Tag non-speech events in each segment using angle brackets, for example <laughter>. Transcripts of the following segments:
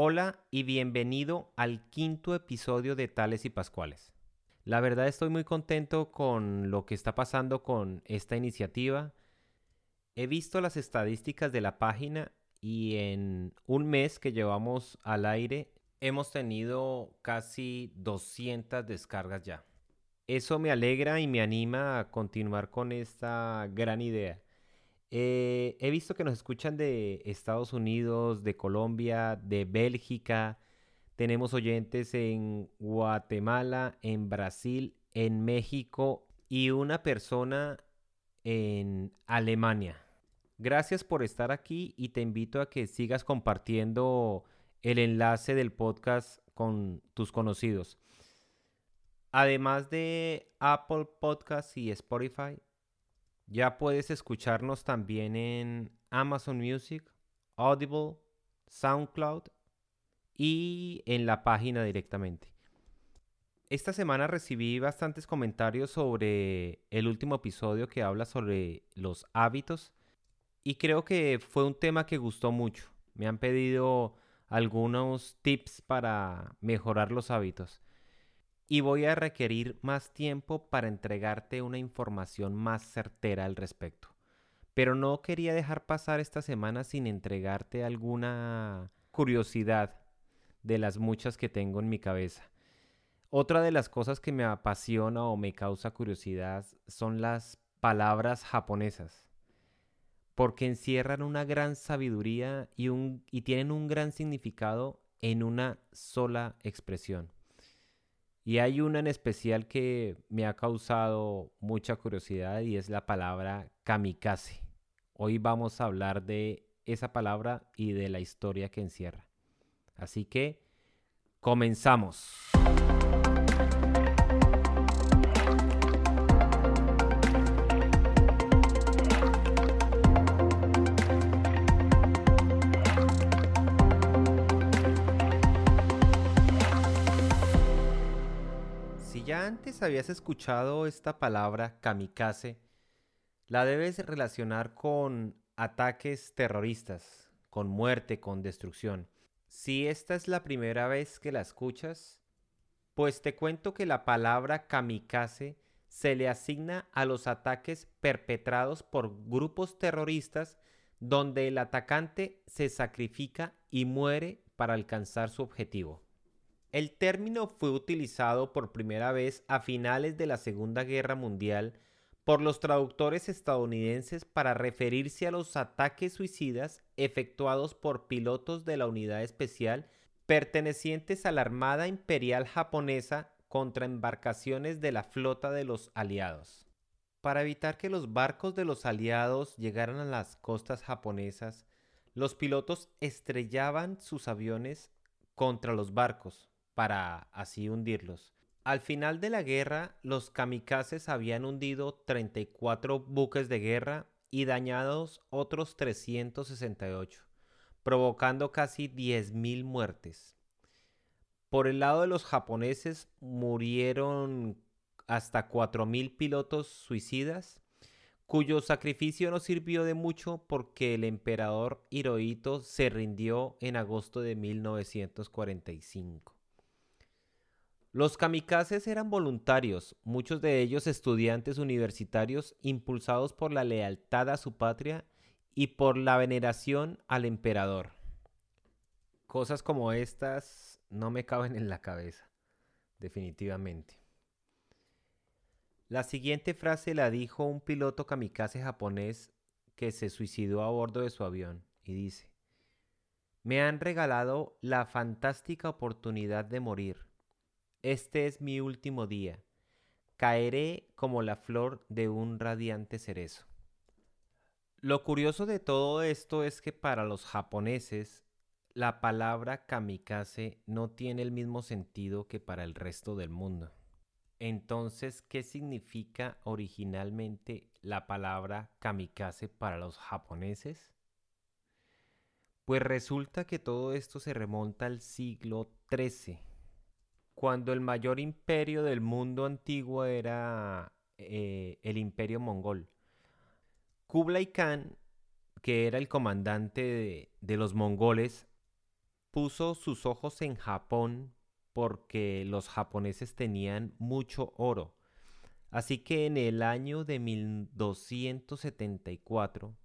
Hola y bienvenido al quinto episodio de Tales y Pascuales. La verdad estoy muy contento con lo que está pasando con esta iniciativa. He visto las estadísticas de la página y en un mes que llevamos al aire hemos tenido casi 200 descargas ya. Eso me alegra y me anima a continuar con esta gran idea. Eh, he visto que nos escuchan de Estados Unidos, de Colombia, de Bélgica. Tenemos oyentes en Guatemala, en Brasil, en México y una persona en Alemania. Gracias por estar aquí y te invito a que sigas compartiendo el enlace del podcast con tus conocidos. Además de Apple Podcasts y Spotify, ya puedes escucharnos también en Amazon Music, Audible, SoundCloud y en la página directamente. Esta semana recibí bastantes comentarios sobre el último episodio que habla sobre los hábitos y creo que fue un tema que gustó mucho. Me han pedido algunos tips para mejorar los hábitos y voy a requerir más tiempo para entregarte una información más certera al respecto. Pero no quería dejar pasar esta semana sin entregarte alguna curiosidad de las muchas que tengo en mi cabeza. Otra de las cosas que me apasiona o me causa curiosidad son las palabras japonesas, porque encierran una gran sabiduría y, y tienen un gran significado en una sola expresión. Y hay una en especial que me ha causado mucha curiosidad y es la palabra kamikaze. Hoy vamos a hablar de esa palabra y de la historia que encierra. Así que comenzamos. Ya antes habías escuchado esta palabra kamikaze, la debes relacionar con ataques terroristas, con muerte, con destrucción. Si esta es la primera vez que la escuchas, pues te cuento que la palabra kamikaze se le asigna a los ataques perpetrados por grupos terroristas donde el atacante se sacrifica y muere para alcanzar su objetivo. El término fue utilizado por primera vez a finales de la Segunda Guerra Mundial por los traductores estadounidenses para referirse a los ataques suicidas efectuados por pilotos de la unidad especial pertenecientes a la Armada Imperial japonesa contra embarcaciones de la flota de los aliados. Para evitar que los barcos de los aliados llegaran a las costas japonesas, los pilotos estrellaban sus aviones contra los barcos, para así hundirlos. Al final de la guerra, los kamikazes habían hundido 34 buques de guerra y dañados otros 368, provocando casi 10.000 muertes. Por el lado de los japoneses murieron hasta 4.000 pilotos suicidas, cuyo sacrificio no sirvió de mucho porque el emperador Hirohito se rindió en agosto de 1945. Los kamikazes eran voluntarios, muchos de ellos estudiantes universitarios impulsados por la lealtad a su patria y por la veneración al emperador. Cosas como estas no me caben en la cabeza, definitivamente. La siguiente frase la dijo un piloto kamikaze japonés que se suicidó a bordo de su avión y dice, me han regalado la fantástica oportunidad de morir este es mi último día. Caeré como la flor de un radiante cerezo. Lo curioso de todo esto es que para los japoneses la palabra kamikaze no tiene el mismo sentido que para el resto del mundo. Entonces, ¿qué significa originalmente la palabra kamikaze para los japoneses? Pues resulta que todo esto se remonta al siglo XIII cuando el mayor imperio del mundo antiguo era eh, el imperio mongol. Kublai Khan, que era el comandante de, de los mongoles, puso sus ojos en Japón porque los japoneses tenían mucho oro. Así que en el año de 1274,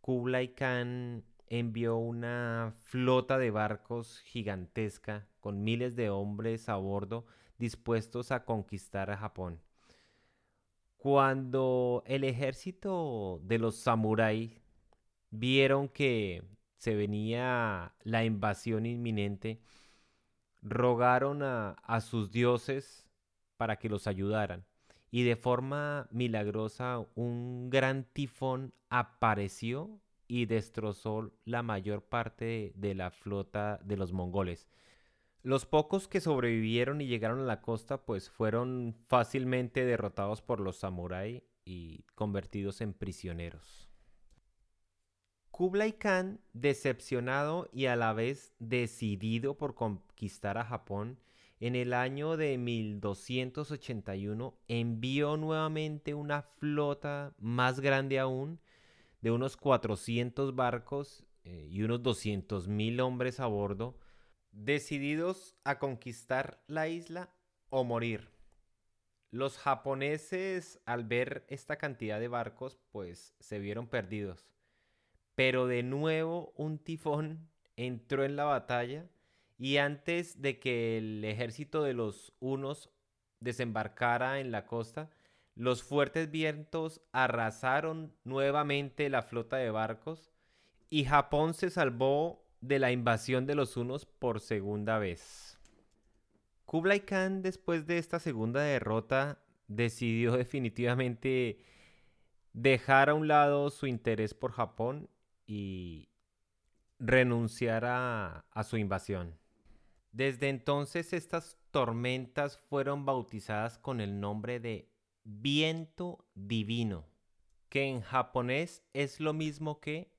Kublai Khan envió una flota de barcos gigantesca con miles de hombres a bordo dispuestos a conquistar a Japón. Cuando el ejército de los samuráis vieron que se venía la invasión inminente, rogaron a, a sus dioses para que los ayudaran y de forma milagrosa un gran tifón apareció y destrozó la mayor parte de la flota de los mongoles. Los pocos que sobrevivieron y llegaron a la costa pues fueron fácilmente derrotados por los samuráis y convertidos en prisioneros. Kublai Khan, decepcionado y a la vez decidido por conquistar a Japón, en el año de 1281 envió nuevamente una flota más grande aún, de unos 400 barcos eh, y unos 200.000 hombres a bordo, decididos a conquistar la isla o morir. Los japoneses al ver esta cantidad de barcos pues se vieron perdidos. Pero de nuevo un tifón entró en la batalla y antes de que el ejército de los hunos desembarcara en la costa, los fuertes vientos arrasaron nuevamente la flota de barcos y Japón se salvó de la invasión de los hunos por segunda vez. Kublai Khan después de esta segunda derrota decidió <laughs> definitivamente dejar a un lado su interés por Japón y renunciar a, a su invasión. Desde entonces estas tormentas fueron bautizadas con el nombre de viento divino, que en japonés es lo mismo que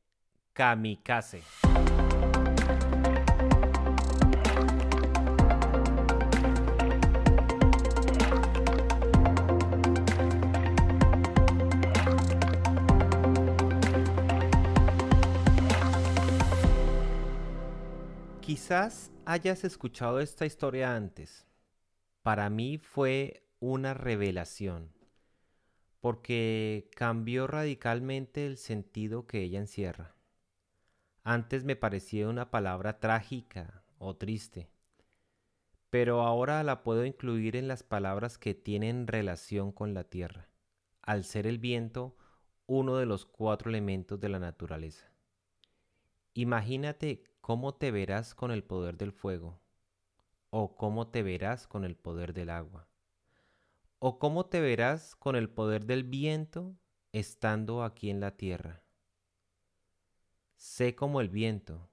kamikaze. Quizás hayas escuchado esta historia antes. Para mí fue una revelación, porque cambió radicalmente el sentido que ella encierra. Antes me parecía una palabra trágica o triste, pero ahora la puedo incluir en las palabras que tienen relación con la tierra, al ser el viento uno de los cuatro elementos de la naturaleza. Imagínate ¿Cómo te verás con el poder del fuego? ¿O cómo te verás con el poder del agua? ¿O cómo te verás con el poder del viento estando aquí en la tierra? Sé como el viento,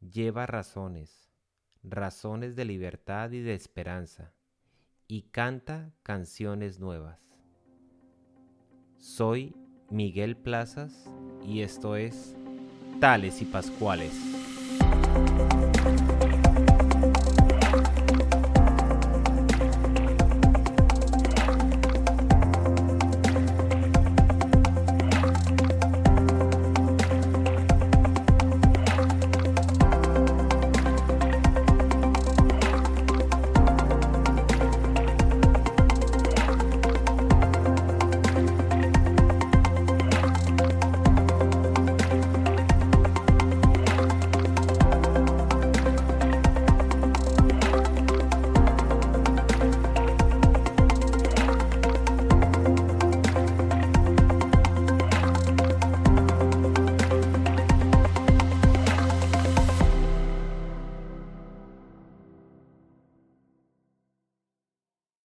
lleva razones, razones de libertad y de esperanza, y canta canciones nuevas. Soy Miguel Plazas y esto es Tales y Pascuales.